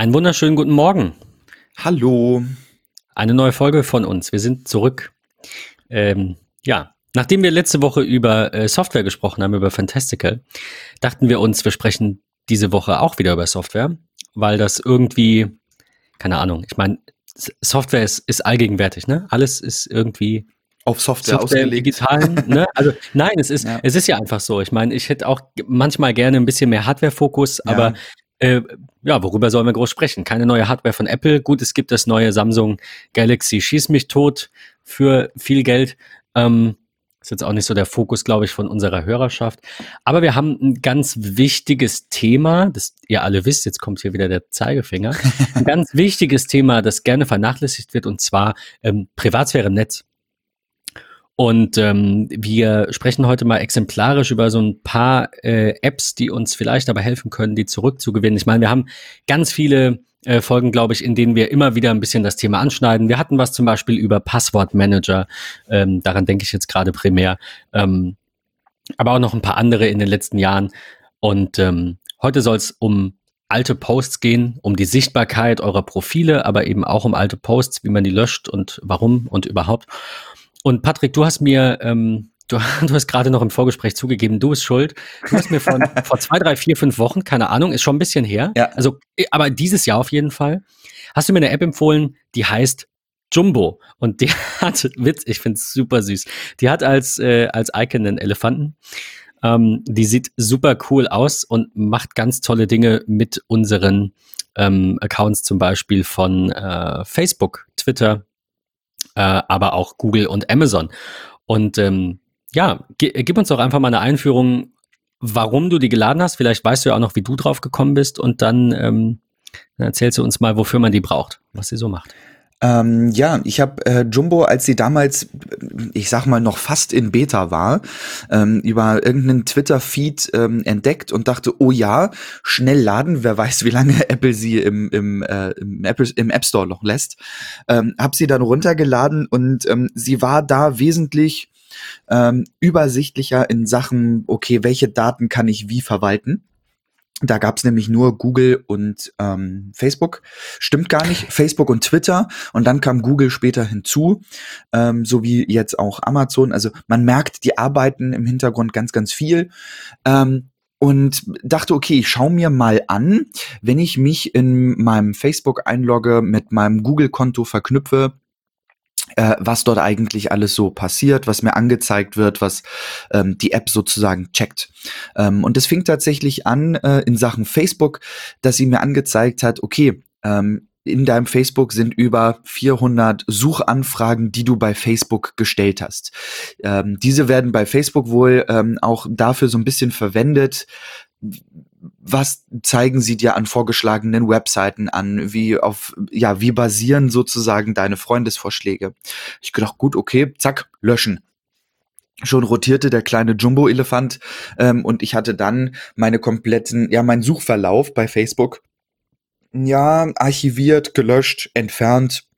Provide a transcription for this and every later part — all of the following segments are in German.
Einen wunderschönen guten Morgen. Hallo. Eine neue Folge von uns. Wir sind zurück. Ähm, ja, nachdem wir letzte Woche über äh, Software gesprochen haben, über Fantastical, dachten wir uns, wir sprechen diese Woche auch wieder über Software, weil das irgendwie, keine Ahnung, ich meine, Software ist, ist allgegenwärtig, ne? Alles ist irgendwie auf Software, Software ausgelegt. digitalen, ne? Also nein, es ist, Ja. es ist ja einfach so. Ich meine, ich hätte auch manchmal gerne ein bisschen mehr Hardware-Fokus, Ja. Äh, ja, worüber sollen wir groß sprechen? Keine neue Hardware von Apple. Gut, es gibt das neue Samsung Galaxy Schieß mich tot für viel Geld. Ähm, ist jetzt auch nicht so der Fokus, glaube ich, von unserer Hörerschaft. Aber wir haben ein ganz wichtiges Thema, das ihr alle wisst, jetzt kommt hier wieder der Zeigefinger. Ein ganz wichtiges Thema, das gerne vernachlässigt wird, und zwar ähm, Privatsphäre im Netz. Und ähm, wir sprechen heute mal exemplarisch über so ein paar äh, Apps, die uns vielleicht dabei helfen können, die zurückzugewinnen. Ich meine, wir haben ganz viele äh, Folgen, glaube ich, in denen wir immer wieder ein bisschen das Thema anschneiden. Wir hatten was zum Beispiel über Passwortmanager. Ähm, daran denke ich jetzt gerade primär. Ähm, aber auch noch ein paar andere in den letzten Jahren. Und ähm, heute soll es um alte Posts gehen, um die Sichtbarkeit eurer Profile, aber eben auch um alte Posts, wie man die löscht und warum und überhaupt. Und Patrick, du hast mir, ähm, du, du hast gerade noch im Vorgespräch zugegeben, du bist schuld. Du hast mir von, vor zwei, drei, vier, fünf Wochen, keine Ahnung, ist schon ein bisschen her. Ja. Also, äh, aber dieses Jahr auf jeden Fall, hast du mir eine App empfohlen, die heißt Jumbo. Und die hat, Witz, ich find's super süß. Die hat als, äh, als Icon einen Elefanten. Ähm, die sieht super cool aus und macht ganz tolle Dinge mit unseren ähm, Accounts, zum Beispiel von äh, Facebook, Twitter, äh, aber auch Google und Amazon. Und ähm, ja, gib uns doch einfach mal eine Einführung, warum du die geladen hast. Vielleicht weißt du ja auch noch, wie du drauf gekommen bist und dann, ähm, dann erzählst du uns mal, wofür man die braucht, was sie so macht. Ähm, ja, ich habe äh, Jumbo, als sie damals, ich sag mal, noch fast in Beta war, ähm, über irgendeinen Twitter-Feed ähm, entdeckt und dachte, oh ja, schnell laden, wer weiß, wie lange Apple sie im, im, äh, im, Apple, im App Store noch lässt. Ähm, hab sie dann runtergeladen und ähm, sie war da wesentlich ähm, übersichtlicher in Sachen, okay, welche Daten kann ich wie verwalten. Da gab's nämlich nur Google und ähm, Facebook. Stimmt gar nicht. Facebook und Twitter. Und dann kam Google später hinzu, ähm, so wie jetzt auch Amazon. Also man merkt, die arbeiten im Hintergrund ganz, ganz viel. Ähm, und dachte, okay, ich schau mir mal an, wenn ich mich in meinem Facebook einlogge, mit meinem Google-Konto verknüpfe, äh, was dort eigentlich alles so passiert, was mir angezeigt wird, was ähm, die App sozusagen checkt. Ähm, und es fing tatsächlich an äh, in Sachen Facebook, dass sie mir angezeigt hat, okay, ähm, in deinem Facebook sind über 400 Suchanfragen, die du bei Facebook gestellt hast. Ähm, diese werden bei Facebook wohl ähm, auch dafür so ein bisschen verwendet, was zeigen sie dir an vorgeschlagenen Webseiten an? Wie auf, ja, wie basieren sozusagen deine Freundesvorschläge? Ich gedacht, gut, okay, zack, löschen. Schon rotierte der kleine Jumbo-Elefant ähm, und ich hatte dann meine kompletten, ja, meinen Suchverlauf bei Facebook, ja, archiviert, gelöscht, entfernt,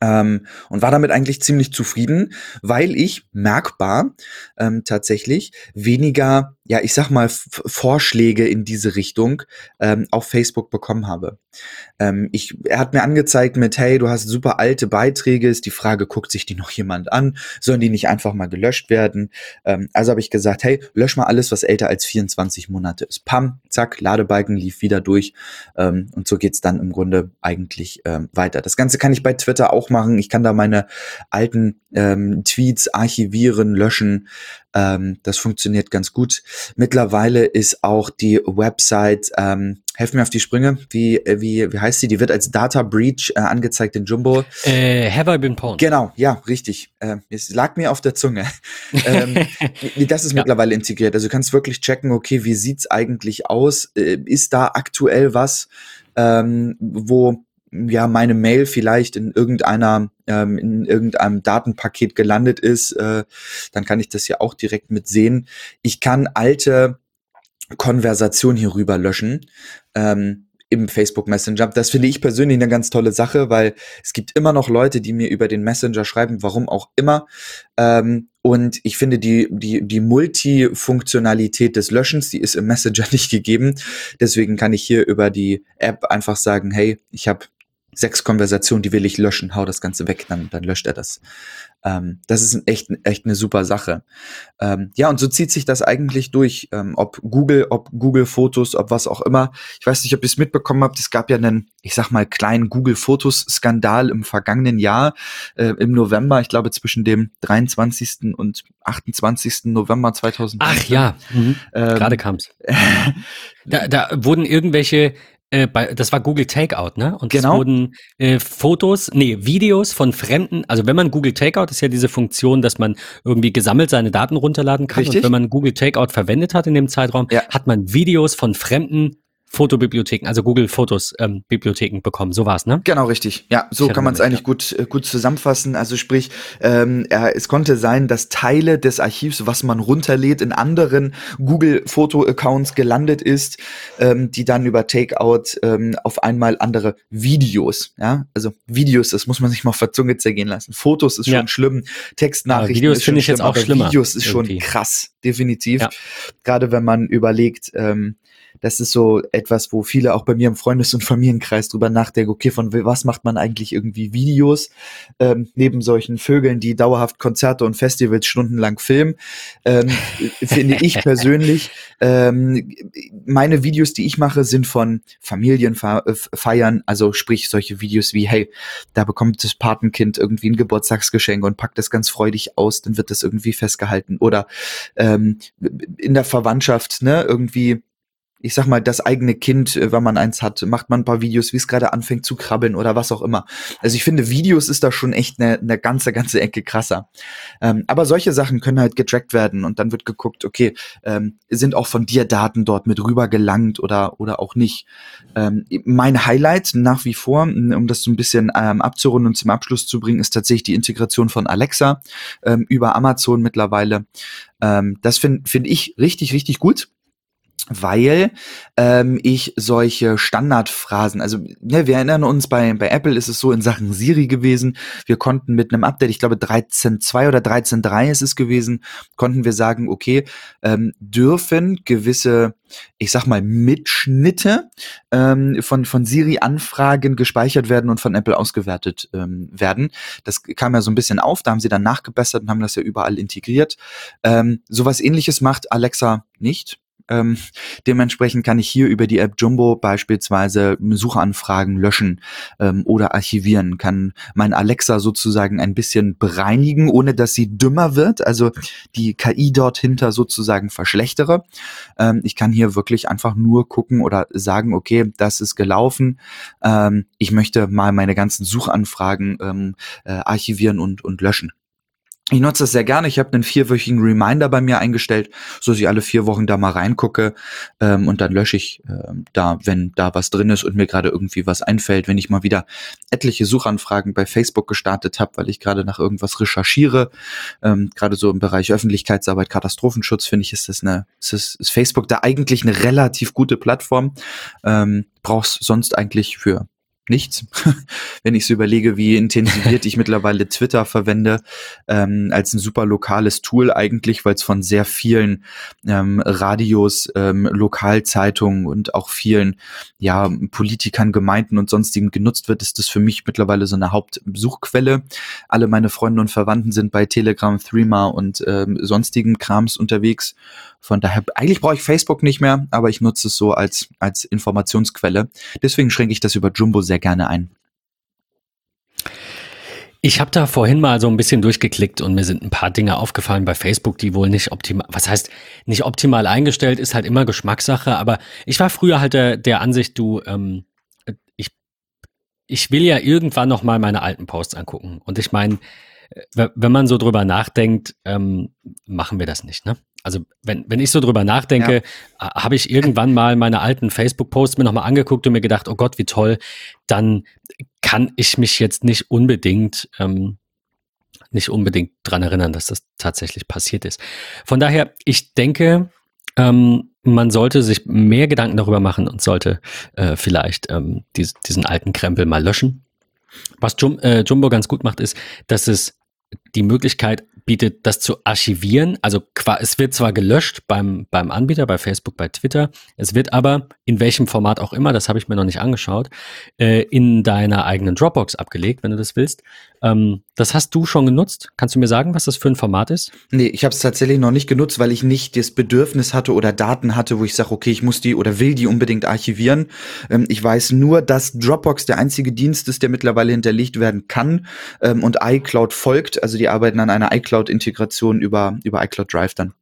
ähm, und war damit eigentlich ziemlich zufrieden, weil ich merkbar ähm, tatsächlich weniger, ja, ich sag mal, Vorschläge in diese Richtung ähm, auf Facebook bekommen habe. Ähm, ich, er hat mir angezeigt mit, hey, du hast super alte Beiträge, ist die Frage, guckt sich die noch jemand an? Sollen die nicht einfach mal gelöscht werden? Ähm, also habe ich gesagt, hey, lösch mal alles, was älter als 24 Monate ist. Pam, zack, Ladebalken lief wieder durch ähm, und so geht's dann im Grunde eigentlich ähm, weiter. Das Ganze kann ich bei Twitter auch machen. Ich kann da meine alten ähm, Tweets archivieren, löschen. Ähm, das funktioniert ganz gut. Mittlerweile ist auch die Website, ähm, helf mir auf die Sprünge, wie, äh, wie, wie heißt sie? Die wird als Data Breach äh, angezeigt in Jumbo. Äh, have I been pwned? Genau, ja, richtig. Ähm, es lag mir auf der Zunge. ähm, das ist Ja. mittlerweile integriert. Also du kannst wirklich checken, okay, wie sieht's eigentlich aus? Äh, ist da aktuell was, ähm, wo ja meine Mail vielleicht in irgendeiner ähm, in irgendeinem Datenpaket gelandet ist, äh, dann kann ich das ja auch direkt mit sehen. Ich kann alte Konversation hier rüber löschen. Ähm, im Facebook Messenger. Das finde ich persönlich eine ganz tolle Sache, weil es gibt immer noch Leute, die mir über den Messenger schreiben, warum auch immer, ähm, Und ich finde, die, die, die Multifunktionalität des Löschens, die ist im Messenger nicht gegeben. Deswegen kann ich hier über die App einfach sagen, hey, ich habe sechs Konversationen, die will ich löschen, hau das Ganze weg, dann, dann löscht er das. Ähm, das ist echt, echt eine super Sache. Ähm, ja, und so zieht sich das eigentlich durch, ähm, ob Google, ob Google Fotos, ob was auch immer. Ich weiß nicht, ob ihr es mitbekommen habt, es gab ja einen, ich sag mal, kleinen Google Fotos Skandal im vergangenen Jahr, äh, im November, ich glaube zwischen dem 23. und 28. November 2000. Ach ja, mhm. gerade kam's. da, da wurden irgendwelche äh, bei, das war Google Takeout, ne? Und genau. es wurden äh, Fotos, nee, Videos von Fremden, also wenn man Google Takeout, ist ja diese Funktion, dass man irgendwie gesammelt seine Daten runterladen kann. Richtig. Und wenn man Google Takeout verwendet hat in dem Zeitraum, ja. hat man Videos von Fremden Fotobibliotheken, also Google Fotos ähm, Bibliotheken bekommen. So war's, ne? Genau, richtig. Ja, so kann man es eigentlich ja. gut, äh, gut zusammenfassen. Also sprich, ähm, äh, es konnte sein, dass Teile des Archivs, was man runterlädt, in anderen Google Foto-Accounts gelandet ist, ähm, die dann über Takeout ähm, auf einmal andere Videos, ja, also Videos, das muss man sich mal auf der Zunge zergehen lassen. Fotos ist ja. schon schlimm, Textnachrichten ja, Videos finde ich jetzt auch schlimmer. Videos ist irgendwie. schon krass, definitiv. Ja. Gerade wenn man überlegt, ähm, das ist so etwas, wo viele auch bei mir im Freundes- und Familienkreis drüber nachdenken, okay, von was macht man eigentlich irgendwie Videos, ähm, neben solchen Vögeln, die dauerhaft Konzerte und Festivals stundenlang filmen, ähm, finde ich persönlich, ähm, meine Videos, die ich mache, sind von Familienfeiern, also sprich solche Videos wie, hey, da bekommt das Patenkind irgendwie ein Geburtstagsgeschenk und packt das ganz freudig aus, dann wird das irgendwie festgehalten. Oder ähm, in der Verwandtschaft, ne, irgendwie ich sag mal, das eigene Kind, äh, wenn man eins hat, macht man ein paar Videos, wie es gerade anfängt zu krabbeln oder was auch immer. Also ich finde, Videos ist da schon echt eine, eine ganze, ganze Ecke krasser. Ähm, aber solche Sachen können halt getrackt werden und dann wird geguckt, okay, ähm, sind auch von dir Daten dort mit rüber gelangt oder, oder auch nicht. Ähm, mein Highlight nach wie vor, um das so ein bisschen ähm, abzurunden und zum Abschluss zu bringen, ist tatsächlich die Integration von Alexa ähm, über Amazon mittlerweile. Ähm, das finde find ich richtig, richtig gut weil ähm, ich solche Standardphrasen, also ne, wir erinnern uns, bei, bei Apple ist es so in Sachen Siri gewesen, wir konnten mit einem Update, ich glaube 13.2 oder 13.3 ist es gewesen, konnten wir sagen, okay, ähm, dürfen gewisse, ich sag mal, Mitschnitte ähm, von, von Siri-Anfragen gespeichert werden und von Apple ausgewertet ähm, werden. Das kam ja so ein bisschen auf, da haben sie dann nachgebessert und haben das ja überall integriert. Ähm, sowas ähnliches macht Alexa nicht ähm, dementsprechend kann ich hier über die App Jumbo beispielsweise Suchanfragen löschen ähm, oder archivieren, kann mein Alexa sozusagen ein bisschen bereinigen, ohne dass sie dümmer wird, also die KI dort hinter sozusagen verschlechtere. Ähm, ich kann hier wirklich einfach nur gucken oder sagen, okay, das ist gelaufen. Ähm, ich möchte mal meine ganzen Suchanfragen ähm, äh, archivieren und, und löschen. Ich nutze das sehr gerne. Ich habe einen vierwöchigen Reminder bei mir eingestellt, so dass ich alle vier Wochen da mal reingucke ähm, und dann lösche ich äh, da, wenn da was drin ist und mir gerade irgendwie was einfällt. Wenn ich mal wieder etliche Suchanfragen bei Facebook gestartet habe, weil ich gerade nach irgendwas recherchiere, ähm, gerade so im Bereich Öffentlichkeitsarbeit, Katastrophenschutz, finde ich, ist das eine, ist, das, ist Facebook da eigentlich eine relativ gute Plattform. Ähm, brauchst sonst eigentlich für nichts. Wenn ich so überlege, wie intensiviert ich mittlerweile Twitter verwende, ähm, als ein super lokales Tool eigentlich, weil es von sehr vielen ähm, Radios, ähm, Lokalzeitungen und auch vielen ja, Politikern, Gemeinden und sonstigen genutzt wird, ist das für mich mittlerweile so eine Hauptsuchquelle. Alle meine Freunde und Verwandten sind bei Telegram, Threema und ähm, sonstigen Krams unterwegs. Von daher, eigentlich brauche ich Facebook nicht mehr, aber ich nutze es so als, als Informationsquelle. Deswegen schränke ich das über Jumbo sehr gerne ein. Ich habe da vorhin mal so ein bisschen durchgeklickt und mir sind ein paar Dinge aufgefallen bei Facebook, die wohl nicht optimal, was heißt nicht optimal eingestellt, ist halt immer Geschmackssache, aber ich war früher halt der, der Ansicht, du, ähm, ich, ich will ja irgendwann noch mal meine alten Posts angucken. Und ich meine, wenn man so drüber nachdenkt, ähm, machen wir das nicht, ne? Also wenn, wenn ich so drüber nachdenke, ja. habe ich irgendwann mal meine alten Facebook-Posts mir nochmal angeguckt und mir gedacht, oh Gott, wie toll, dann kann ich mich jetzt nicht unbedingt, ähm, nicht unbedingt dran erinnern, dass das tatsächlich passiert ist. Von daher, ich denke, ähm, man sollte sich mehr Gedanken darüber machen und sollte äh, vielleicht ähm, dies, diesen alten Krempel mal löschen. Was Jum, äh, Jumbo ganz gut macht, ist, dass es die Möglichkeit bietet, das zu archivieren. Also es wird zwar gelöscht beim, beim Anbieter, bei Facebook, bei Twitter, es wird aber in welchem Format auch immer, das habe ich mir noch nicht angeschaut, äh, in deiner eigenen Dropbox abgelegt, wenn du das willst. Ähm, das hast du schon genutzt. Kannst du mir sagen, was das für ein Format ist? Nee, ich habe es tatsächlich noch nicht genutzt, weil ich nicht das Bedürfnis hatte oder Daten hatte, wo ich sage, okay, ich muss die oder will die unbedingt archivieren. Ähm, ich weiß nur, dass Dropbox der einzige Dienst ist, der mittlerweile hinterlegt werden kann ähm, und iCloud folgt. Also die arbeiten an einer iCloud-Integration über, über iCloud Drive dann.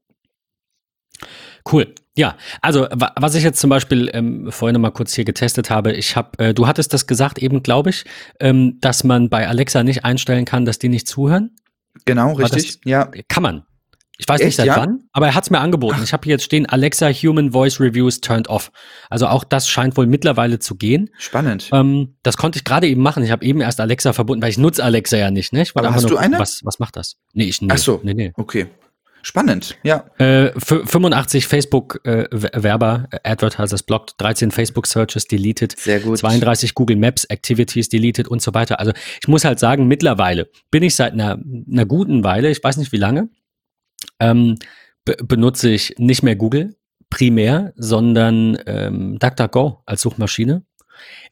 Cool. Ja, also was ich jetzt zum Beispiel ähm, vorhin mal kurz hier getestet habe, ich habe, äh, du hattest das gesagt eben, glaube ich, ähm, dass man bei Alexa nicht einstellen kann, dass die nicht zuhören. Genau, richtig. Das, ja, kann man. Ich weiß Echt, nicht seit ja? wann, aber er hat es mir angeboten. Ach. Ich habe hier jetzt stehen Alexa Human Voice Reviews turned off. Also auch das scheint wohl mittlerweile zu gehen. Spannend. Ähm, das konnte ich gerade eben machen. Ich habe eben erst Alexa verbunden, weil ich nutze Alexa ja nicht. Ne? Ich aber hast nur, du eine? Was, was macht das? Nee, ich nicht. Ach so. Nee, nee. Okay. Spannend, ja. Äh, 85 Facebook-Werber, äh, Advertisers blocked, 13 Facebook-Searches deleted, Sehr gut. 32 Google Maps Activities deleted und so weiter. Also ich muss halt sagen, mittlerweile bin ich seit einer, einer guten Weile, ich weiß nicht wie lange, ähm, benutze ich nicht mehr Google primär, sondern ähm, DuckDuckGo als Suchmaschine.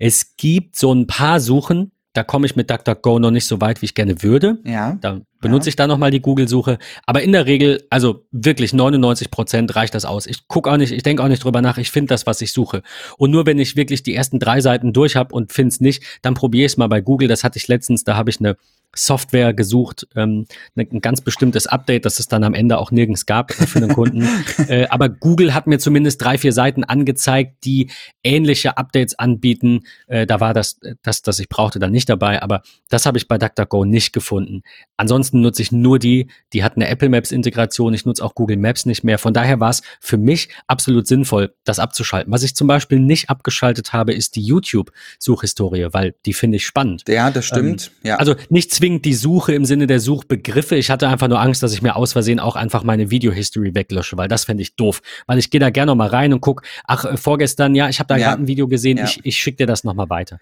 Es gibt so ein paar Suchen, da komme ich mit DuckDuckGo noch nicht so weit, wie ich gerne würde. Ja. Da benutze ja. ich da nochmal die Google-Suche. Aber in der Regel, also wirklich 99 Prozent reicht das aus. Ich gucke auch nicht, ich denke auch nicht drüber nach, ich finde das, was ich suche. Und nur wenn ich wirklich die ersten drei Seiten durch habe und finde es nicht, dann probiere ich es mal bei Google. Das hatte ich letztens, da habe ich eine Software gesucht, ähm, ne, ein ganz bestimmtes Update, das es dann am Ende auch nirgends gab für den Kunden. äh, aber Google hat mir zumindest drei, vier Seiten angezeigt, die ähnliche Updates anbieten. Äh, da war das, das, das ich brauchte, dann nicht dabei, aber das habe ich bei DuckDuckGo nicht gefunden. Ansonsten nutze ich nur die, die hat eine Apple Maps Integration. Ich nutze auch Google Maps nicht mehr. Von daher war es für mich absolut sinnvoll, das abzuschalten. Was ich zum Beispiel nicht abgeschaltet habe, ist die YouTube-Suchhistorie, weil die finde ich spannend. Ja, das stimmt. Ähm, ja. Also nichts zwingend die Suche im Sinne der Suchbegriffe. Ich hatte einfach nur Angst, dass ich mir aus Versehen auch einfach meine Video-History weglösche, weil das fände ich doof. Weil ich gehe da gerne noch mal rein und guck, ach, äh, vorgestern, ja, ich habe da ja. gerade ein Video gesehen, ja. ich, ich schicke dir das noch mal weiter.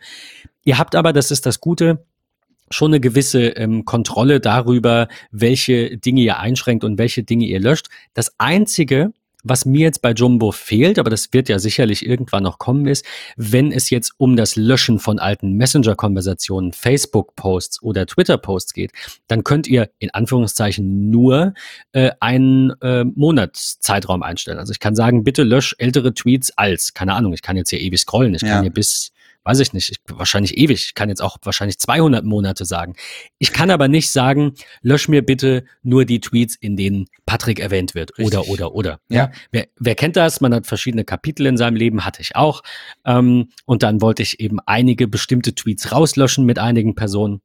Ihr habt aber, das ist das Gute, schon eine gewisse ähm, Kontrolle darüber, welche Dinge ihr einschränkt und welche Dinge ihr löscht. Das Einzige, was mir jetzt bei Jumbo fehlt, aber das wird ja sicherlich irgendwann noch kommen, ist, wenn es jetzt um das Löschen von alten Messenger-Konversationen, Facebook-Posts oder Twitter-Posts geht, dann könnt ihr in Anführungszeichen nur äh, einen äh, Monatszeitraum einstellen. Also ich kann sagen, bitte lösch ältere Tweets als, keine Ahnung, ich kann jetzt hier ewig scrollen, ich ja. kann hier bis weiß ich nicht, ich, wahrscheinlich ewig. Ich kann jetzt auch wahrscheinlich 200 Monate sagen. Ich kann aber nicht sagen, lösch mir bitte nur die Tweets, in denen Patrick erwähnt wird. Richtig. Oder, oder, oder. Ja. Wer, wer kennt das? Man hat verschiedene Kapitel in seinem Leben, hatte ich auch. Ähm, und dann wollte ich eben einige bestimmte Tweets rauslöschen mit einigen Personen.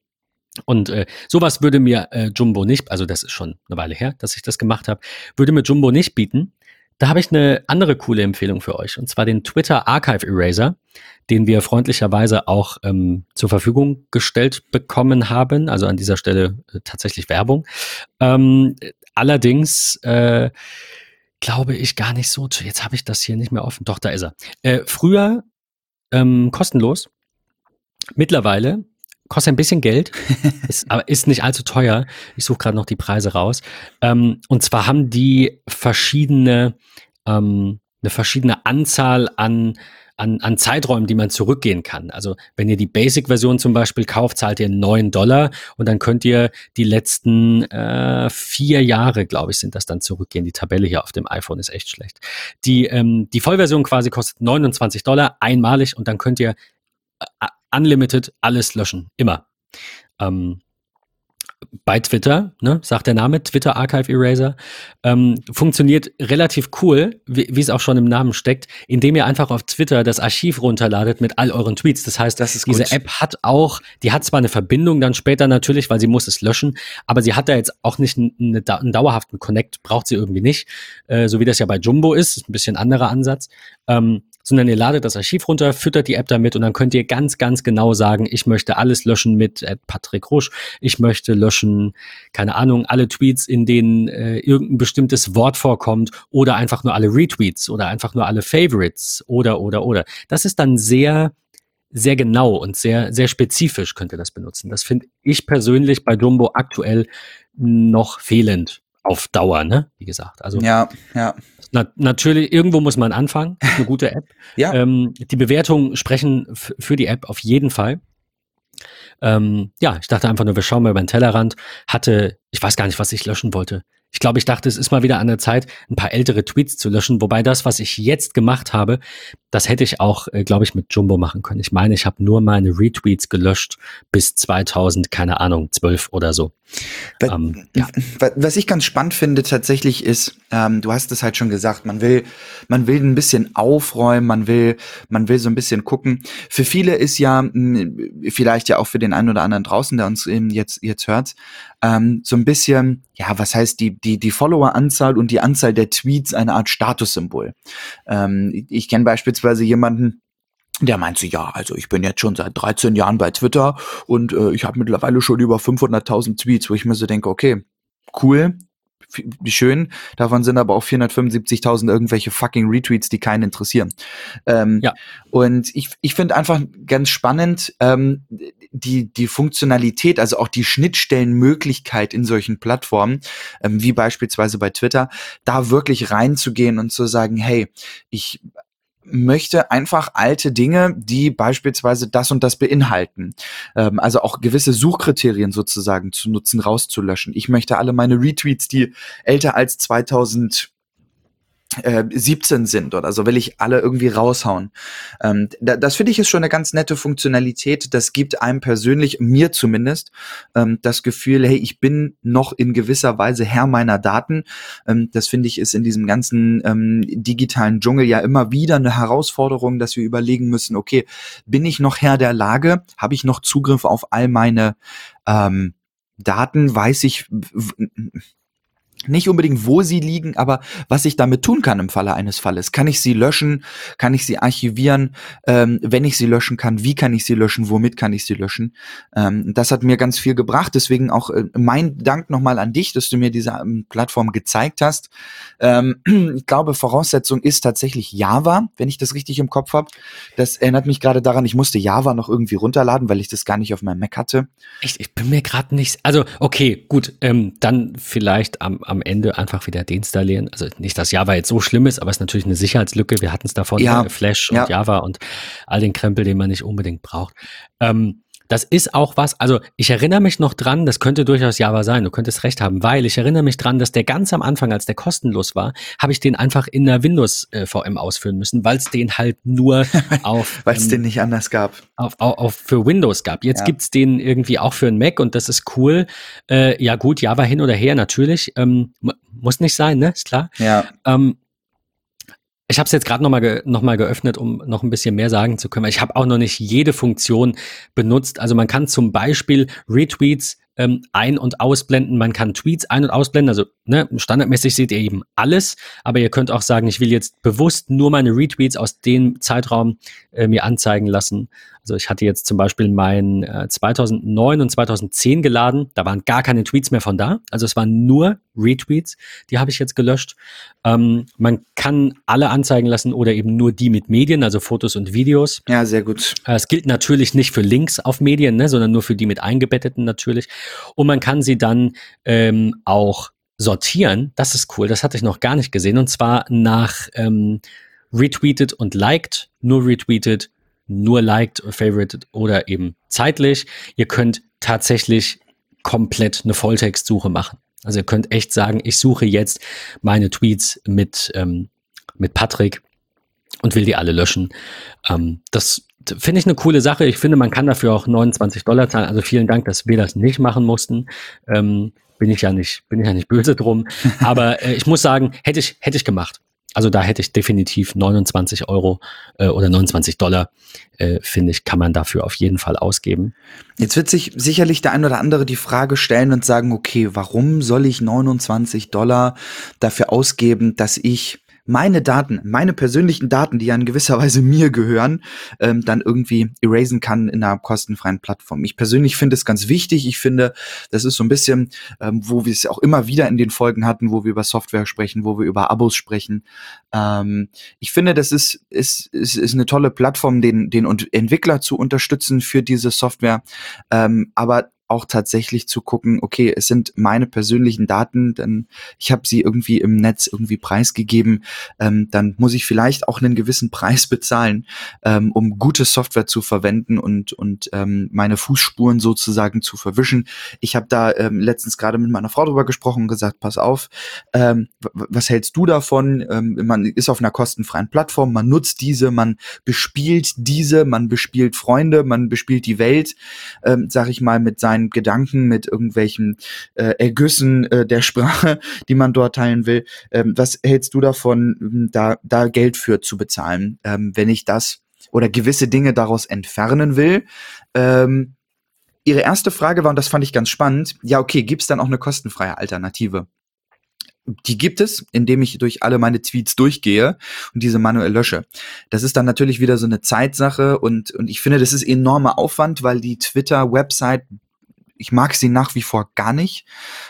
Und äh, sowas würde mir äh, Jumbo nicht, also das ist schon eine Weile her, dass ich das gemacht habe, würde mir Jumbo nicht bieten. Da habe ich eine andere coole Empfehlung für euch, und zwar den Twitter Archive Eraser, den wir freundlicherweise auch ähm, zur Verfügung gestellt bekommen haben. Also an dieser Stelle äh, tatsächlich Werbung. Ähm, allerdings äh, glaube ich gar nicht so. Jetzt habe ich das hier nicht mehr offen. Doch, da ist er. Äh, früher ähm, kostenlos. Mittlerweile kostet ein bisschen Geld, ist, aber ist nicht allzu teuer. Ich suche gerade noch die Preise raus. Ähm, und zwar haben die verschiedene, ähm, eine verschiedene Anzahl an an, an Zeiträumen, die man zurückgehen kann. Also wenn ihr die Basic-Version zum Beispiel kauft, zahlt ihr neun Dollar und dann könnt ihr die letzten äh, vier Jahre, glaube ich, sind das dann zurückgehen. Die Tabelle hier auf dem iPhone ist echt schlecht. Die, ähm, die Vollversion quasi kostet 29 Dollar einmalig und dann könnt ihr äh, unlimited alles löschen. Immer. Ähm, bei Twitter, ne, sagt der Name, Twitter Archive Eraser, ähm, funktioniert relativ cool, wie, wie es auch schon im Namen steckt, indem ihr einfach auf Twitter das Archiv runterladet mit all euren Tweets. Das heißt, das diese gut. App hat auch, die hat zwar eine Verbindung dann später natürlich, weil sie muss es löschen, aber sie hat da jetzt auch nicht eine, einen dauerhaften Connect, braucht sie irgendwie nicht, äh, so wie das ja bei Jumbo ist, ist ein bisschen anderer Ansatz. Ähm, sondern ihr ladet das Archiv runter, füttert die App damit und dann könnt ihr ganz, ganz genau sagen, ich möchte alles löschen mit Patrick Rusch, ich möchte löschen, keine Ahnung, alle Tweets, in denen äh, irgendein bestimmtes Wort vorkommt oder einfach nur alle Retweets oder einfach nur alle Favorites oder, oder, oder. Das ist dann sehr, sehr genau und sehr, sehr spezifisch könnt ihr das benutzen. Das finde ich persönlich bei Jumbo aktuell noch fehlend auf Dauer, ne? Wie gesagt. Also ja, ja. Na, natürlich, irgendwo muss man anfangen. Eine gute App. ja. Ähm, die Bewertungen sprechen für die App auf jeden Fall. Ähm, ja, ich dachte einfach nur, wir schauen mal über den Tellerrand. Hatte, ich weiß gar nicht, was ich löschen wollte. Ich glaube, ich dachte, es ist mal wieder an der Zeit, ein paar ältere Tweets zu löschen. Wobei das, was ich jetzt gemacht habe, das hätte ich auch, äh, glaube ich, mit Jumbo machen können. Ich meine, ich habe nur meine Retweets gelöscht bis 2000, keine Ahnung, 12 oder so. Ähm, ja. Was ich ganz spannend finde tatsächlich ist, ähm, du hast es halt schon gesagt, man will, man will ein bisschen aufräumen, man will, man will so ein bisschen gucken. Für viele ist ja, vielleicht ja auch für den einen oder anderen draußen, der uns eben jetzt, jetzt hört, ähm, so ein bisschen, ja, was heißt die, die, die Follower-Anzahl und die Anzahl der Tweets eine Art Statussymbol. Ähm, ich kenne beispielsweise jemanden, der meinte, ja, also ich bin jetzt schon seit 13 Jahren bei Twitter und äh, ich habe mittlerweile schon über 500.000 Tweets, wo ich mir so denke, okay, cool, schön. Davon sind aber auch 475.000 irgendwelche fucking Retweets, die keinen interessieren. Ähm, ja. Und ich, ich finde einfach ganz spannend ähm, die, die Funktionalität, also auch die Schnittstellenmöglichkeit in solchen Plattformen, ähm, wie beispielsweise bei Twitter, da wirklich reinzugehen und zu sagen, hey, ich möchte einfach alte Dinge, die beispielsweise das und das beinhalten. Ähm, also auch gewisse Suchkriterien sozusagen zu nutzen, rauszulöschen. Ich möchte alle meine Retweets, die älter als 2000 äh, 17 sind oder so, will ich alle irgendwie raushauen. Ähm, da, das finde ich ist schon eine ganz nette Funktionalität. Das gibt einem persönlich, mir zumindest, ähm, das Gefühl, hey, ich bin noch in gewisser Weise Herr meiner Daten. Ähm, das finde ich ist in diesem ganzen ähm, digitalen Dschungel ja immer wieder eine Herausforderung, dass wir überlegen müssen, okay, bin ich noch Herr der Lage? Habe ich noch Zugriff auf all meine ähm, Daten? Weiß ich, nicht unbedingt, wo sie liegen, aber was ich damit tun kann im Falle eines Falles. Kann ich sie löschen? Kann ich sie archivieren? Ähm, wenn ich sie löschen kann, wie kann ich sie löschen? Womit kann ich sie löschen? Ähm, das hat mir ganz viel gebracht. Deswegen auch äh, mein Dank nochmal an dich, dass du mir diese ähm, Plattform gezeigt hast. Ähm, ich glaube, Voraussetzung ist tatsächlich Java, wenn ich das richtig im Kopf habe. Das erinnert mich gerade daran, ich musste Java noch irgendwie runterladen, weil ich das gar nicht auf meinem Mac hatte. Echt? Ich bin mir gerade nicht. Also, okay, gut. Ähm, dann vielleicht am am Ende einfach wieder deinstallieren. Also nicht, dass Java jetzt so schlimm ist, aber es ist natürlich eine Sicherheitslücke. Wir hatten es davon, ja. Äh, Flash und ja. Java und all den Krempel, den man nicht unbedingt braucht. Ähm, das ist auch was, also ich erinnere mich noch dran, das könnte durchaus Java sein, du könntest recht haben, weil ich erinnere mich dran, dass der ganz am Anfang, als der kostenlos war, habe ich den einfach in der Windows äh, VM ausführen müssen, weil es den halt nur auf weil es ähm, den nicht anders gab. Auf, auf, auf für Windows gab. Jetzt ja. gibt's den irgendwie auch für einen Mac und das ist cool. Äh, ja gut, Java hin oder her natürlich, ähm, muss nicht sein, ne? Ist klar. Ja. Ähm, ich habe es jetzt gerade nochmal ge noch geöffnet, um noch ein bisschen mehr sagen zu können. Ich habe auch noch nicht jede Funktion benutzt. Also man kann zum Beispiel Retweets ähm, ein- und ausblenden. Man kann Tweets ein- und ausblenden. Also ne, standardmäßig seht ihr eben alles. Aber ihr könnt auch sagen, ich will jetzt bewusst nur meine Retweets aus dem Zeitraum äh, mir anzeigen lassen. Also ich hatte jetzt zum Beispiel mein äh, 2009 und 2010 geladen. Da waren gar keine Tweets mehr von da. Also es waren nur Retweets. Die habe ich jetzt gelöscht. Ähm, man kann alle anzeigen lassen oder eben nur die mit Medien, also Fotos und Videos. Ja, sehr gut. Äh, es gilt natürlich nicht für Links auf Medien, ne, sondern nur für die mit eingebetteten natürlich. Und man kann sie dann ähm, auch sortieren. Das ist cool. Das hatte ich noch gar nicht gesehen. Und zwar nach ähm, retweeted und liked, nur retweeted, nur liked, favorited oder eben zeitlich. Ihr könnt tatsächlich komplett eine Volltextsuche machen. Also ihr könnt echt sagen, ich suche jetzt meine Tweets mit, ähm, mit Patrick und will die alle löschen. Ähm, das finde ich eine coole Sache. Ich finde, man kann dafür auch 29 Dollar zahlen. Also vielen Dank, dass wir das nicht machen mussten. Ähm, bin ich ja nicht, bin ich ja nicht böse drum. Aber äh, ich muss sagen, hätte ich, hätte ich gemacht. Also da hätte ich definitiv 29 Euro äh, oder 29 Dollar, äh, finde ich, kann man dafür auf jeden Fall ausgeben. Jetzt wird sich sicherlich der ein oder andere die Frage stellen und sagen, okay, warum soll ich 29 Dollar dafür ausgeben, dass ich meine Daten, meine persönlichen Daten, die ja in gewisser Weise mir gehören, ähm, dann irgendwie erasen kann in einer kostenfreien Plattform. Ich persönlich finde es ganz wichtig. Ich finde, das ist so ein bisschen, ähm, wo wir es auch immer wieder in den Folgen hatten, wo wir über Software sprechen, wo wir über Abos sprechen. Ähm, ich finde, das ist, ist, ist, ist eine tolle Plattform, den, den Entwickler zu unterstützen für diese Software. Ähm, aber auch tatsächlich zu gucken, okay, es sind meine persönlichen Daten, denn ich habe sie irgendwie im Netz irgendwie preisgegeben, ähm, dann muss ich vielleicht auch einen gewissen Preis bezahlen, ähm, um gute Software zu verwenden und, und ähm, meine Fußspuren sozusagen zu verwischen. Ich habe da ähm, letztens gerade mit meiner Frau drüber gesprochen und gesagt, pass auf, ähm, was hältst du davon? Ähm, man ist auf einer kostenfreien Plattform, man nutzt diese, man bespielt diese, man bespielt Freunde, man bespielt die Welt, ähm, sag ich mal, mit seinen Gedanken, mit irgendwelchen äh, Ergüssen äh, der Sprache, die man dort teilen will. Ähm, was hältst du davon, da, da Geld für zu bezahlen, ähm, wenn ich das oder gewisse Dinge daraus entfernen will? Ähm, Ihre erste Frage war, und das fand ich ganz spannend, ja, okay, gibt es dann auch eine kostenfreie Alternative? Die gibt es, indem ich durch alle meine Tweets durchgehe und diese manuell lösche. Das ist dann natürlich wieder so eine Zeitsache und, und ich finde, das ist enormer Aufwand, weil die Twitter-Website ich mag sie nach wie vor gar nicht.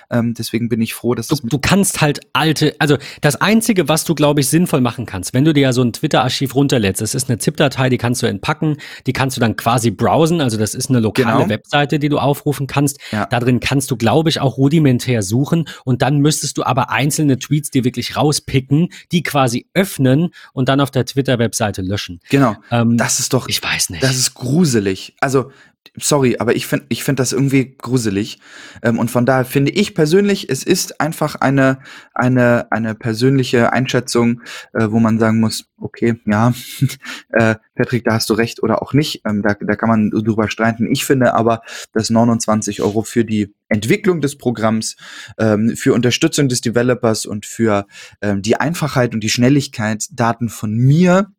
Ähm, deswegen bin ich froh, dass du, du kannst halt alte, also das Einzige, was du, glaube ich, sinnvoll machen kannst, wenn du dir ja so ein Twitter-Archiv runterlädst, das ist eine ZIP-Datei, die kannst du entpacken, die kannst du dann quasi browsen, also das ist eine lokale genau. Webseite, die du aufrufen kannst. Ja. Da drin kannst du, glaube ich, auch rudimentär suchen und dann müsstest du aber einzelne Tweets dir wirklich rauspicken, die quasi öffnen und dann auf der Twitter-Webseite löschen. Genau. Ähm, das ist doch, ich weiß nicht. Das ist gruselig. Also sorry, aber ich finde ich finde das irgendwie gruselig. Ähm, und von daher finde ich persönlich, es ist einfach eine, eine, eine persönliche Einschätzung, äh, wo man sagen muss, okay, ja, äh, Patrick, da hast du recht oder auch nicht. Ähm, da, da kann man drüber streiten. Ich finde aber, dass 29 Euro für die Entwicklung des Programms, ähm, für Unterstützung des Developers und für ähm, die Einfachheit und die Schnelligkeit, Daten von mir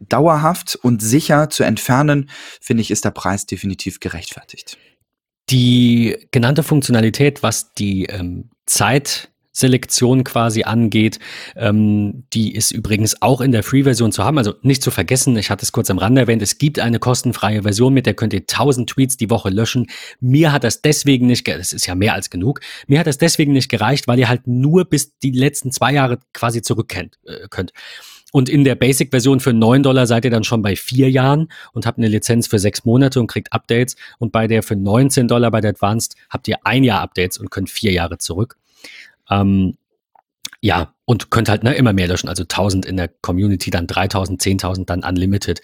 dauerhaft und sicher zu entfernen, finde ich, ist der Preis definitiv gerechtfertigt. Die genannte Funktionalität, was die ähm, Zeitselektion quasi angeht, ähm, die ist übrigens auch in der Free-Version zu haben. Also nicht zu vergessen, ich hatte es kurz am Rande erwähnt, es gibt eine kostenfreie Version, mit der könnt ihr 1000 Tweets die Woche löschen. Mir hat das deswegen nicht, das ist ja mehr als genug, mir hat das deswegen nicht gereicht, weil ihr halt nur bis die letzten zwei Jahre quasi zurück kennt, äh, könnt. Und in der Basic-Version für 9 Dollar seid ihr dann schon bei vier Jahren und habt eine Lizenz für sechs Monate und kriegt Updates. Und bei der für 19 Dollar bei der Advanced habt ihr ein Jahr Updates und könnt vier Jahre zurück. Ähm, ja, und könnt halt ne, immer mehr löschen. Also 1000 in der Community, dann 3000, 10.000, dann Unlimited.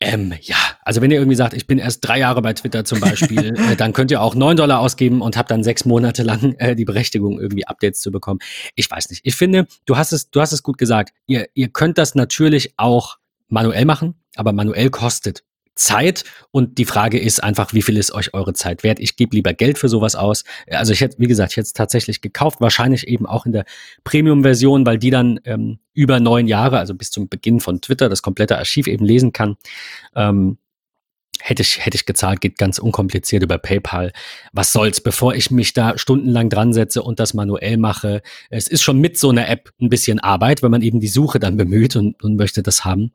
Ähm, ja, also wenn ihr irgendwie sagt, ich bin erst drei Jahre bei Twitter zum Beispiel, äh, dann könnt ihr auch neun Dollar ausgeben und habt dann sechs Monate lang äh, die Berechtigung, irgendwie Updates zu bekommen. Ich weiß nicht. Ich finde, du hast es, du hast es gut gesagt. Ihr, ihr könnt das natürlich auch manuell machen, aber manuell kostet Zeit und die Frage ist einfach, wie viel ist euch eure Zeit wert? Ich gebe lieber Geld für sowas aus. Also ich hätte, wie gesagt, ich hätte es tatsächlich gekauft, wahrscheinlich eben auch in der Premium-Version, weil die dann ähm, über neun Jahre, also bis zum Beginn von Twitter, das komplette Archiv eben lesen kann. Ähm, hätte ich, hätte ich gezahlt, geht ganz unkompliziert über PayPal. Was soll's, bevor ich mich da stundenlang dran setze und das manuell mache. Es ist schon mit so einer App ein bisschen Arbeit, wenn man eben die Suche dann bemüht und, und möchte das haben.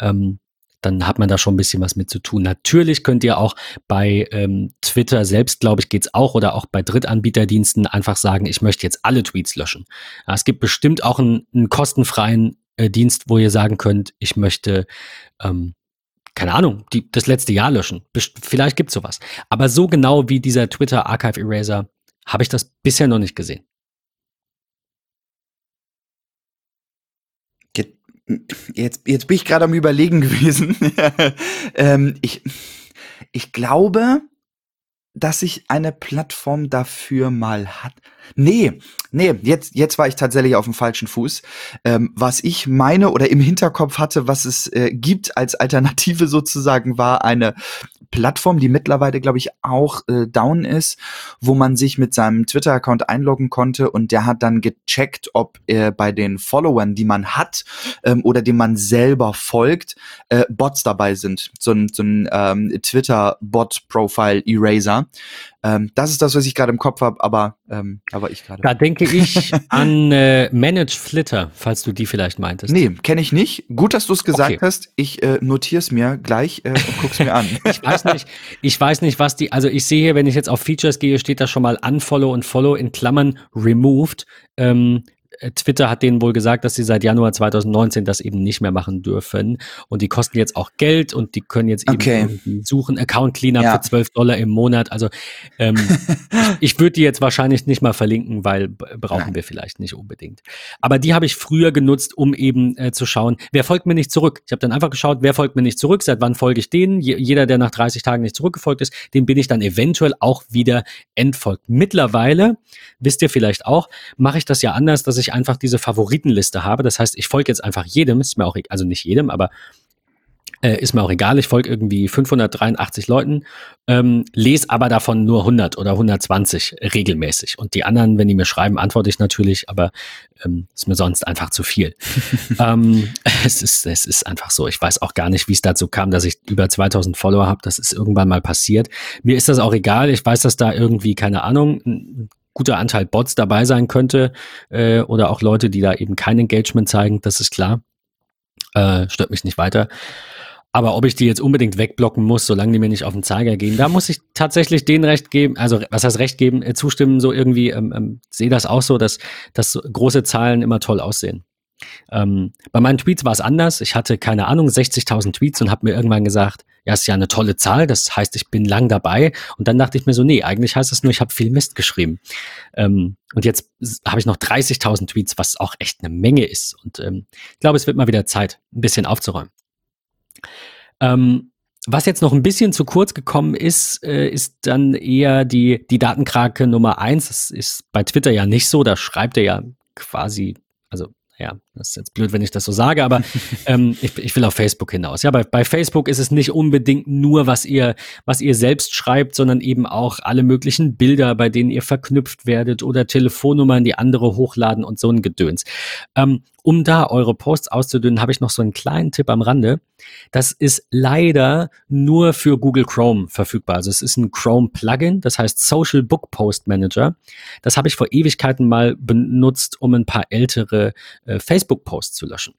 Ähm, dann hat man da schon ein bisschen was mit zu tun. Natürlich könnt ihr auch bei ähm, Twitter selbst, glaube ich, geht's auch oder auch bei Drittanbieterdiensten einfach sagen, ich möchte jetzt alle Tweets löschen. Ja, es gibt bestimmt auch einen, einen kostenfreien äh, Dienst, wo ihr sagen könnt, ich möchte ähm, keine Ahnung, die, das letzte Jahr löschen. Vielleicht gibt's sowas. Aber so genau wie dieser Twitter Archive Eraser habe ich das bisher noch nicht gesehen. Jetzt, jetzt bin ich gerade am Überlegen gewesen. ähm, ich, ich glaube, dass ich eine Plattform dafür mal hat. Nee, nee, jetzt, jetzt war ich tatsächlich auf dem falschen Fuß. Ähm, was ich meine oder im Hinterkopf hatte, was es äh, gibt als Alternative sozusagen, war eine Plattform, die mittlerweile, glaube ich, auch äh, down ist, wo man sich mit seinem Twitter-Account einloggen konnte und der hat dann gecheckt, ob äh, bei den Followern, die man hat ähm, oder dem man selber folgt, äh, Bots dabei sind. So ein, so ein ähm, Twitter-Bot-Profile-Eraser. Ähm, das ist das, was ich gerade im Kopf habe, aber ähm, aber ich gerade. Da denke ich an äh, Manage Flitter, falls du die vielleicht meintest. Nee, kenne ich nicht. Gut, dass du es gesagt okay. hast. Ich äh, notiere es mir gleich äh, und guck's mir an. ich weiß nicht, ich weiß nicht, was die. Also ich sehe hier, wenn ich jetzt auf Features gehe, steht da schon mal Unfollow und Follow in Klammern removed. Ähm, äh, Twitter hat denen wohl gesagt, dass sie seit Januar 2019 das eben nicht mehr machen dürfen. Und die kosten jetzt auch Geld und die können jetzt eben suchen, Account Cleanup Ja. für 12 Dollar im Monat. Also ähm, ich, ich würde die jetzt wahrscheinlich nicht mal verlinken, weil brauchen Nein. wir vielleicht nicht unbedingt. Aber die habe ich früher genutzt, um eben äh, zu schauen, wer folgt mir nicht zurück. Ich habe dann einfach geschaut, wer folgt mir nicht zurück, seit wann folge ich denen. Je, jeder, der nach 30 Tagen nicht zurückgefolgt ist, dem bin ich dann eventuell auch wieder entfolgt. Mittlerweile, wisst ihr vielleicht auch, mache ich das ja anders, dass ich einfach diese Favoritenliste habe. Das heißt, ich folge jetzt einfach jedem, ist mir auch, e- also nicht jedem, aber äh, ist mir auch egal. Ich folge irgendwie 583 Leuten, ähm, lese aber davon nur 100 oder 120 regelmäßig. Und die anderen, wenn die mir schreiben, antworte ich natürlich, aber ähm, ist mir sonst einfach zu viel. ähm, es, ist, es ist einfach so. Ich weiß auch gar nicht, wie es dazu kam, dass ich über 2000 Follower habe. Das ist irgendwann mal passiert. Mir ist das auch egal. Ich weiß, dass da irgendwie, keine Ahnung, ein guter Anteil Bots dabei sein könnte äh, oder auch Leute, die da eben kein Engagement zeigen. Das ist klar. Äh, stört mich nicht weiter. Aber ob ich die jetzt unbedingt wegblocken muss, solange die mir nicht auf den Zeiger gehen, da muss ich tatsächlich denen recht geben, also was heißt recht geben, äh, zustimmen, so irgendwie, ähm, ähm, sehe das auch so, dass, dass große Zahlen immer toll aussehen. Ähm, bei meinen Tweets war es anders. Ich hatte, keine Ahnung, 60.000 Tweets und habe mir irgendwann gesagt, ja, ist ja eine tolle Zahl, das heißt, ich bin lang dabei. Und dann dachte ich mir so, nee, eigentlich heißt es nur, ich habe viel Mist geschrieben. Ähm, und jetzt habe ich noch 30.000 Tweets, was auch echt eine Menge ist. Und ähm, ich glaube, es wird mal wieder Zeit, ein bisschen aufzuräumen. Ähm, was jetzt noch ein bisschen zu kurz gekommen ist, äh, ist dann eher die, die Datenkrake Nummer eins. Das ist bei Twitter ja nicht so. Da schreibt er ja quasi, also ja, das ist jetzt blöd, wenn ich das so sage, aber ähm, ich, ich will auf Facebook hinaus. Ja, bei, bei Facebook ist es nicht unbedingt nur, was ihr, was ihr selbst schreibt, sondern eben auch alle möglichen Bilder, bei denen ihr verknüpft werdet oder Telefonnummern, die andere hochladen und so ein Gedöns. Ähm, um da eure Posts auszudünnen, habe ich noch so einen kleinen Tipp am Rande. Das ist leider nur für Google Chrome verfügbar. Also es ist ein Chrome-Plugin, das heißt Social Book Post Manager. Das habe ich vor Ewigkeiten mal benutzt, um ein paar ältere äh, Facebook-Posts zu löschen.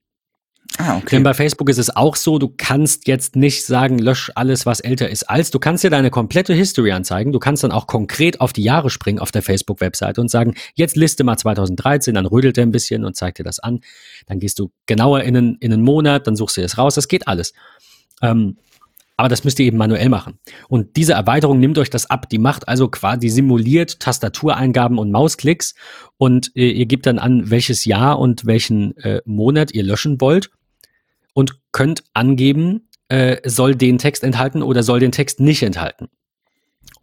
Ah, Denn okay. bei Facebook ist es auch so, du kannst jetzt nicht sagen, lösch alles, was älter ist als. Du kannst dir deine komplette History anzeigen. Du kannst dann auch konkret auf die Jahre springen auf der Facebook-Webseite und sagen, jetzt liste mal 2013, dann rödelt er ein bisschen und zeigt dir das an. Dann gehst du genauer in einen, in einen Monat, dann suchst du es raus. Das geht alles. Ähm, aber das müsst ihr eben manuell machen. Und diese Erweiterung nimmt euch das ab. Die macht also quasi simuliert Tastatureingaben und Mausklicks und äh, ihr gebt dann an, welches Jahr und welchen äh, Monat ihr löschen wollt könnt angeben, äh, soll den Text enthalten oder soll den Text nicht enthalten.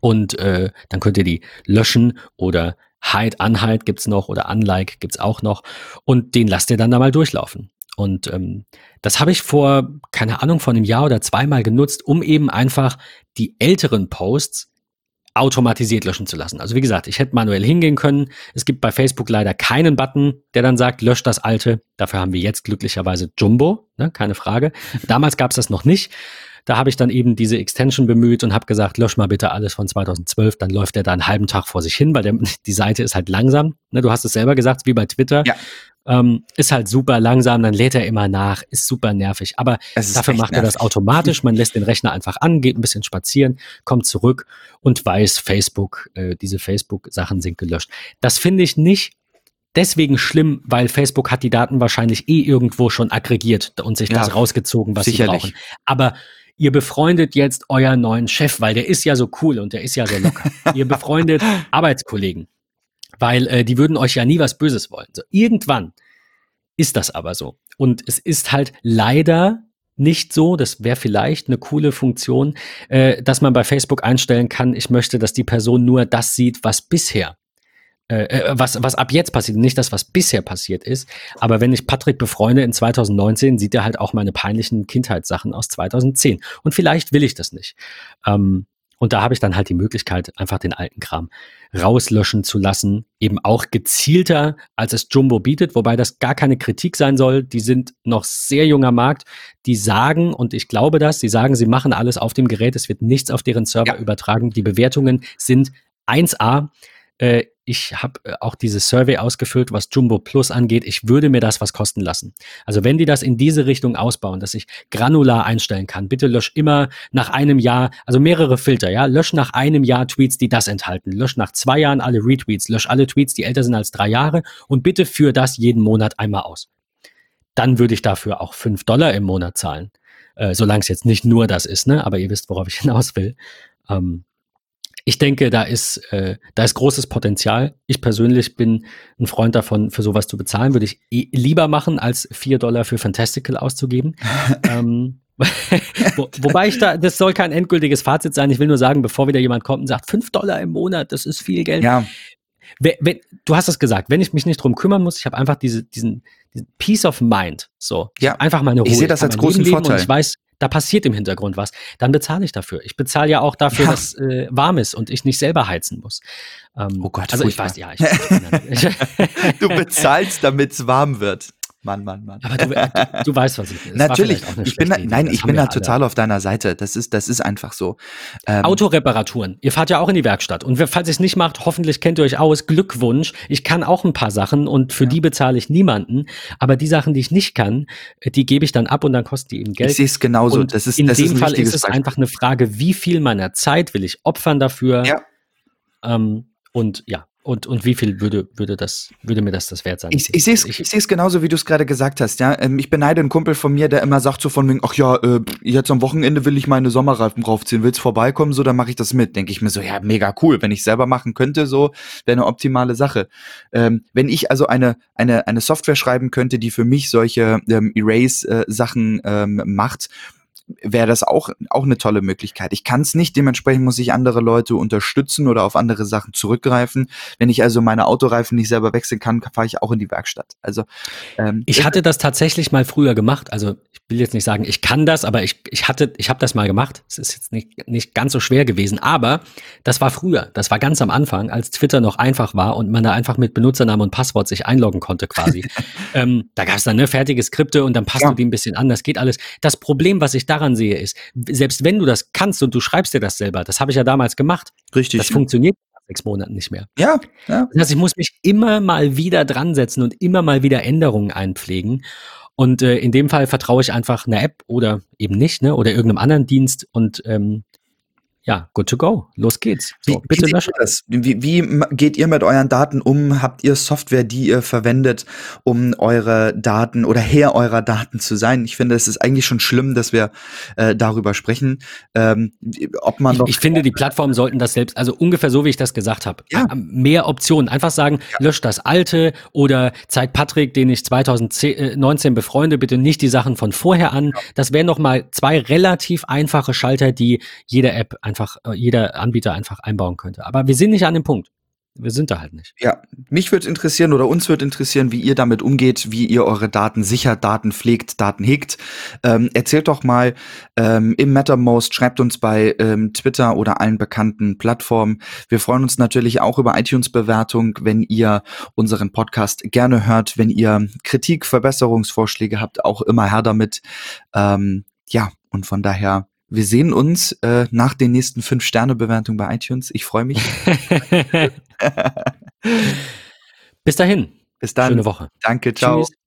Und äh, dann könnt ihr die löschen oder Hide, Unhide gibt's noch oder Unlike gibt's auch noch und den lasst ihr dann da mal durchlaufen. Und ähm, das habe ich vor, keine Ahnung, vor einem Jahr oder zweimal genutzt, um eben einfach die älteren Posts automatisiert löschen zu lassen. Also wie gesagt, ich hätte manuell hingehen können. Es gibt bei Facebook leider keinen Button, der dann sagt, löscht das alte. Dafür haben wir jetzt glücklicherweise Jumbo, ne, keine Frage. Damals gab es das noch nicht. Da habe ich dann eben diese Extension bemüht und habe gesagt, lösch mal bitte alles von 2012. Dann läuft der da einen halben Tag vor sich hin, weil der, die Seite ist halt langsam. Ne, du hast es selber gesagt, wie bei Twitter. Ja. Ähm, ist halt super langsam, dann lädt er immer nach, ist super nervig. Aber Dafür macht er das nervig. automatisch. Man lässt den Rechner einfach an, geht ein bisschen spazieren, kommt zurück und weiß, Facebook, äh, diese Facebook-Sachen sind gelöscht. Das finde ich nicht deswegen schlimm, weil Facebook hat die Daten wahrscheinlich eh irgendwo schon aggregiert und sich Ja, das rausgezogen, was sicherlich. sie brauchen. Aber ihr befreundet jetzt euren neuen Chef, weil der ist ja so cool und der ist ja so locker. ihr befreundet Arbeitskollegen, weil äh, die würden euch ja nie was Böses wollen. So, irgendwann ist das aber so. Und es ist halt leider nicht so, das wäre vielleicht eine coole Funktion, äh, dass man bei Facebook einstellen kann, ich möchte, dass die Person nur das sieht, was bisher, äh, äh, was, was ab jetzt passiert, nicht das, was bisher passiert ist. Aber wenn ich Patrick befreunde in 2019, sieht er halt auch meine peinlichen Kindheitssachen aus 2010. Und vielleicht will ich das nicht. Ähm, und da habe ich dann halt die Möglichkeit, einfach den alten Kram rauslöschen zu lassen. Eben auch gezielter, als es Jumbo bietet, wobei das gar keine Kritik sein soll. Die sind noch sehr junger Markt. Die sagen, und ich glaube das, sie sagen, sie machen alles auf dem Gerät. Es wird nichts auf deren Server Ja. übertragen. Die Bewertungen sind 1A. Äh, ich habe äh, auch dieses Survey ausgefüllt, was Jumbo Plus angeht. Ich würde mir das was kosten lassen. Also wenn die das in diese Richtung ausbauen, dass ich granular einstellen kann, bitte lösch immer nach einem Jahr, also mehrere Filter, ja, lösch nach einem Jahr Tweets, die das enthalten, lösch nach zwei Jahren alle Retweets, lösch alle Tweets, die älter sind als drei Jahre und bitte führ das jeden Monat einmal aus. Dann würde ich dafür auch fünf Dollar im Monat zahlen. Äh, solange es jetzt nicht nur das ist, ne? Aber ihr wisst, worauf ich hinaus will. Ähm, ich denke, da ist, äh, da ist großes Potenzial. Ich persönlich bin ein Freund davon, für sowas zu bezahlen. Würde ich eh lieber machen, als vier Dollar für Fantastical auszugeben. ähm, Wo, wobei ich da, das soll kein endgültiges Fazit sein. Ich will nur sagen, bevor wieder jemand kommt und sagt, fünf Dollar im Monat, das ist viel Geld. Ja. Wenn, wenn, du hast es gesagt, wenn ich mich nicht drum kümmern muss, ich habe einfach diese, diesen, diesen Peace of Mind. So, ja. einfach meine Ruhe. Ich sehe das als großen Vorteil. ich weiß, da passiert im Hintergrund was, dann bezahle ich dafür. Ich bezahle ja auch dafür, ja. dass äh, warm ist und ich nicht selber heizen muss. Ähm, oh Gott, also ich weiß, ja. Ich, ich, du bezahlst, damit es warm wird. Mann, Mann, Mann. Aber du, du weißt, was ich will. Natürlich. Ich bin da, nein, ich bin da total auf deiner Seite. Das ist, das ist einfach so. Ähm, Autoreparaturen. Ihr fahrt ja auch in die Werkstatt. Und falls ihr es nicht macht, hoffentlich kennt ihr euch aus. Glückwunsch. Ich kann auch ein paar Sachen und für ja. die bezahle ich niemanden. Aber die Sachen, die ich nicht kann, die gebe ich dann ab und dann kosten die eben Geld. Ich sehe es genauso. Und das ist, in das dem ist Fall ist es Beispiel. einfach eine Frage, wie viel meiner Zeit will ich opfern dafür? Ja. Ähm, und ja, und, und wie viel würde, würde, das, würde mir das das wert sein? Ich, ich sehe es ich, ich genauso, wie du es gerade gesagt hast. Ja? Ähm, ich beneide einen Kumpel von mir, der immer sagt so von wegen, ach ja, äh, jetzt am Wochenende will ich meine Sommerreifen draufziehen. Willst vorbeikommen? So, dann mache ich das mit. Denke ich mir so, ja, mega cool. Wenn ich selber machen könnte, so wäre eine optimale Sache. Ähm, wenn ich also eine, eine, eine Software schreiben könnte, die für mich solche ähm, Erase-Sachen äh, ähm, macht, wäre das auch, auch eine tolle Möglichkeit. Ich kann es nicht, dementsprechend muss ich andere Leute unterstützen oder auf andere Sachen zurückgreifen. Wenn ich also meine Autoreifen nicht selber wechseln kann, fahre ich auch in die Werkstatt. Also ähm, ich hatte das tatsächlich mal früher gemacht. Also ich will jetzt nicht sagen, ich kann das, aber ich, ich hatte, ich habe das mal gemacht. Es ist jetzt nicht, nicht ganz so schwer gewesen, aber das war früher. Das war ganz am Anfang, als Twitter noch einfach war und man da einfach mit Benutzernamen und Passwort sich einloggen konnte quasi. ähm, da gab es dann ne, fertige Skripte und dann passt ja. du die ein bisschen an. Das geht alles. Das Problem, was ich da daran sehe, ist, selbst wenn du das kannst und du schreibst dir das selber, das habe ich ja damals gemacht. Richtig. Das funktioniert nach sechs Monaten nicht mehr. Ja, ja. Das heißt, ich muss mich immer mal wieder dran setzen und immer mal wieder Änderungen einpflegen. Und äh, in dem Fall vertraue ich einfach einer App oder eben nicht, ne? Oder irgendeinem anderen Dienst und ähm, ja, good to go. Los geht's. So, wie, bitte löschen. Das? Wie, wie geht ihr mit euren Daten um? Habt ihr Software, die ihr verwendet, um eure Daten oder Herr eurer Daten zu sein? Ich finde, es ist eigentlich schon schlimm, dass wir äh, darüber sprechen. Ähm, ob man ich, ich finde, die Plattformen sollten das selbst, also ungefähr so, wie ich das gesagt habe. Ja. Mehr Optionen. Einfach sagen, ja. löscht das alte oder zeigt Patrick, den ich 2019 befreunde, bitte nicht die Sachen von vorher an. Ja. Das wären noch mal zwei relativ einfache Schalter, die jede App einfach einfach äh, jeder Anbieter einfach einbauen könnte. Aber wir sind nicht an dem Punkt. Wir sind da halt nicht. Ja, mich würde interessieren oder uns würde interessieren, wie ihr damit umgeht, wie ihr eure Daten sichert, Daten pflegt, Daten hegt. Ähm, erzählt doch mal ähm, im Mattermost, schreibt uns bei ähm, Twitter oder allen bekannten Plattformen. Wir freuen uns natürlich auch über iTunes-Bewertung, wenn ihr unseren Podcast gerne hört, wenn ihr Kritik, Verbesserungsvorschläge habt, auch immer her damit. Ähm, ja, und von daher wir sehen uns äh, nach den nächsten fünf Sterne Bewertungen bei iTunes. Ich freue mich. Bis dahin. Bis dann. Schöne Woche. Danke. Ciao. Tschüss.